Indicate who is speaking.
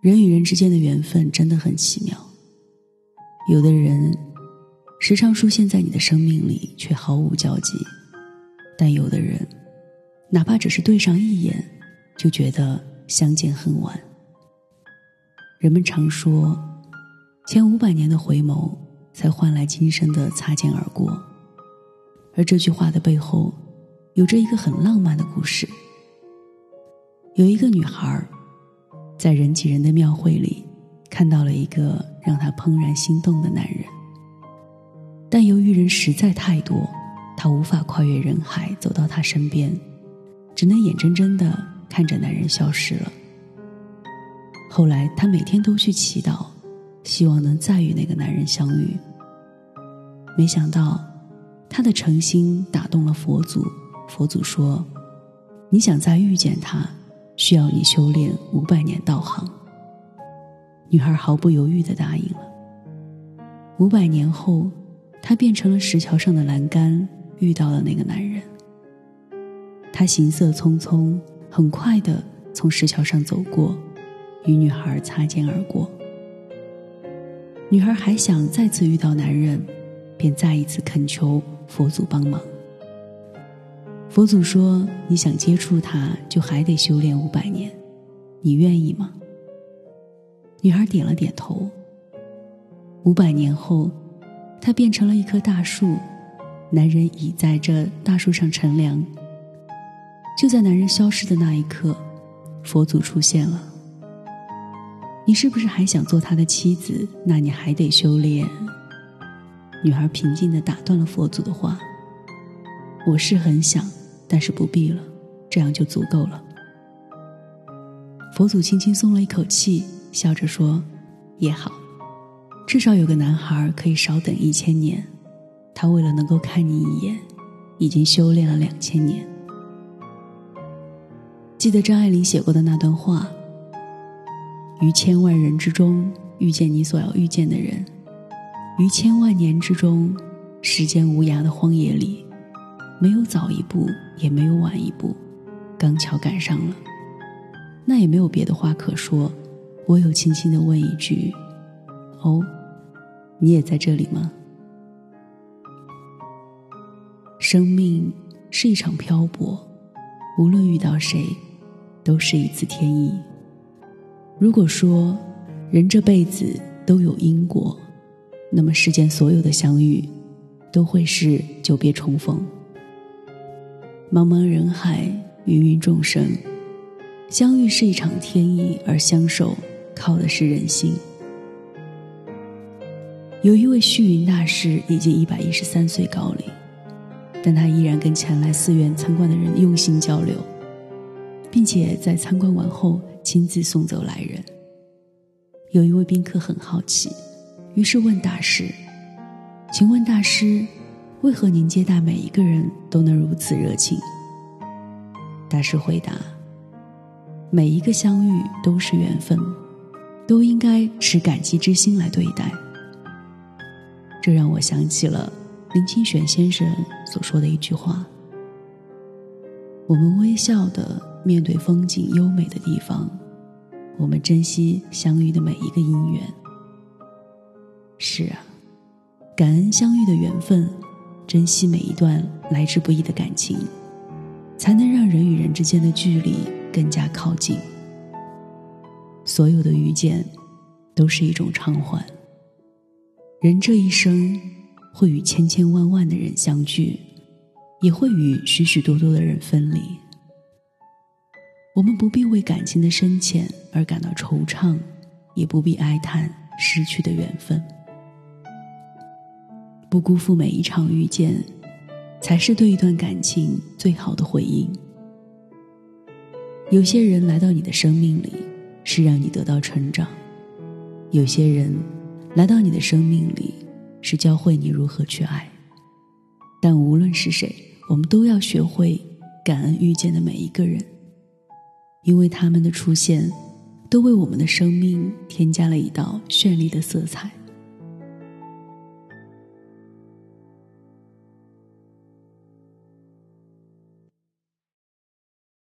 Speaker 1: 人与人之间的缘分真的很奇妙。有的人时常出现在你的生命里，却毫无交集；但有的人，哪怕只是对上一眼，就觉得相见恨晚。人们常说，前五百年的回眸，才换来今生的擦肩而过。而这句话的背后，有着一个很浪漫的故事。有一个女孩，在人挤人的庙会里，看到了一个让她怦然心动的男人。但由于人实在太多，她无法跨越人海走到他身边，只能眼睁睁的看着男人消失了。后来，她每天都去祈祷，希望能再与那个男人相遇。没想到，她的诚心打动了佛祖。佛祖说：“你想再遇见他，需要你修炼五百年道行。”女孩毫不犹豫的答应了。五百年后，她变成了石桥上的栏杆，遇到了那个男人。他行色匆匆，很快的从石桥上走过。与女孩擦肩而过，女孩还想再次遇到男人，便再一次恳求佛祖帮忙。佛祖说：“你想接触他，就还得修炼五百年，你愿意吗？”女孩点了点头。五百年后，她变成了一棵大树，男人倚在这大树上乘凉。就在男人消失的那一刻，佛祖出现了。你是不是还想做他的妻子？那你还得修炼。女孩平静的打断了佛祖的话：“我是很想，但是不必了，这样就足够了。”佛祖轻轻松了一口气，笑着说：“也好，至少有个男孩可以少等一千年。他为了能够看你一眼，已经修炼了两千年。”记得张爱玲写过的那段话。于千万人之中遇见你所要遇见的人，于千万年之中，时间无涯的荒野里，没有早一步，也没有晚一步，刚巧赶上了。那也没有别的话可说，我有轻轻的问一句：“哦，你也在这里吗？”生命是一场漂泊，无论遇到谁，都是一次天意。如果说人这辈子都有因果，那么世间所有的相遇都会是久别重逢。茫茫人海，芸芸众生，相遇是一场天意，而相守靠的是人心。有一位虚云大师已经一百一十三岁高龄，但他依然跟前来寺院参观的人用心交流，并且在参观完后。亲自送走来人。有一位宾客很好奇，于是问大师：“请问大师，为何您接待每一个人都能如此热情？”大师回答：“每一个相遇都是缘分，都应该持感激之心来对待。”这让我想起了林清玄先生所说的一句话：“我们微笑的。”面对风景优美的地方，我们珍惜相遇的每一个因缘。是啊，感恩相遇的缘分，珍惜每一段来之不易的感情，才能让人与人之间的距离更加靠近。所有的遇见，都是一种偿还。人这一生，会与千千万万的人相聚，也会与许许多多的人分离。我们不必为感情的深浅而感到惆怅，也不必哀叹失去的缘分。不辜负每一场遇见，才是对一段感情最好的回应。有些人来到你的生命里，是让你得到成长；有些人来到你的生命里，是教会你如何去爱。但无论是谁，我们都要学会感恩遇见的每一个人。因为他们的出现，都为我们的生命添加了一道绚丽的色彩。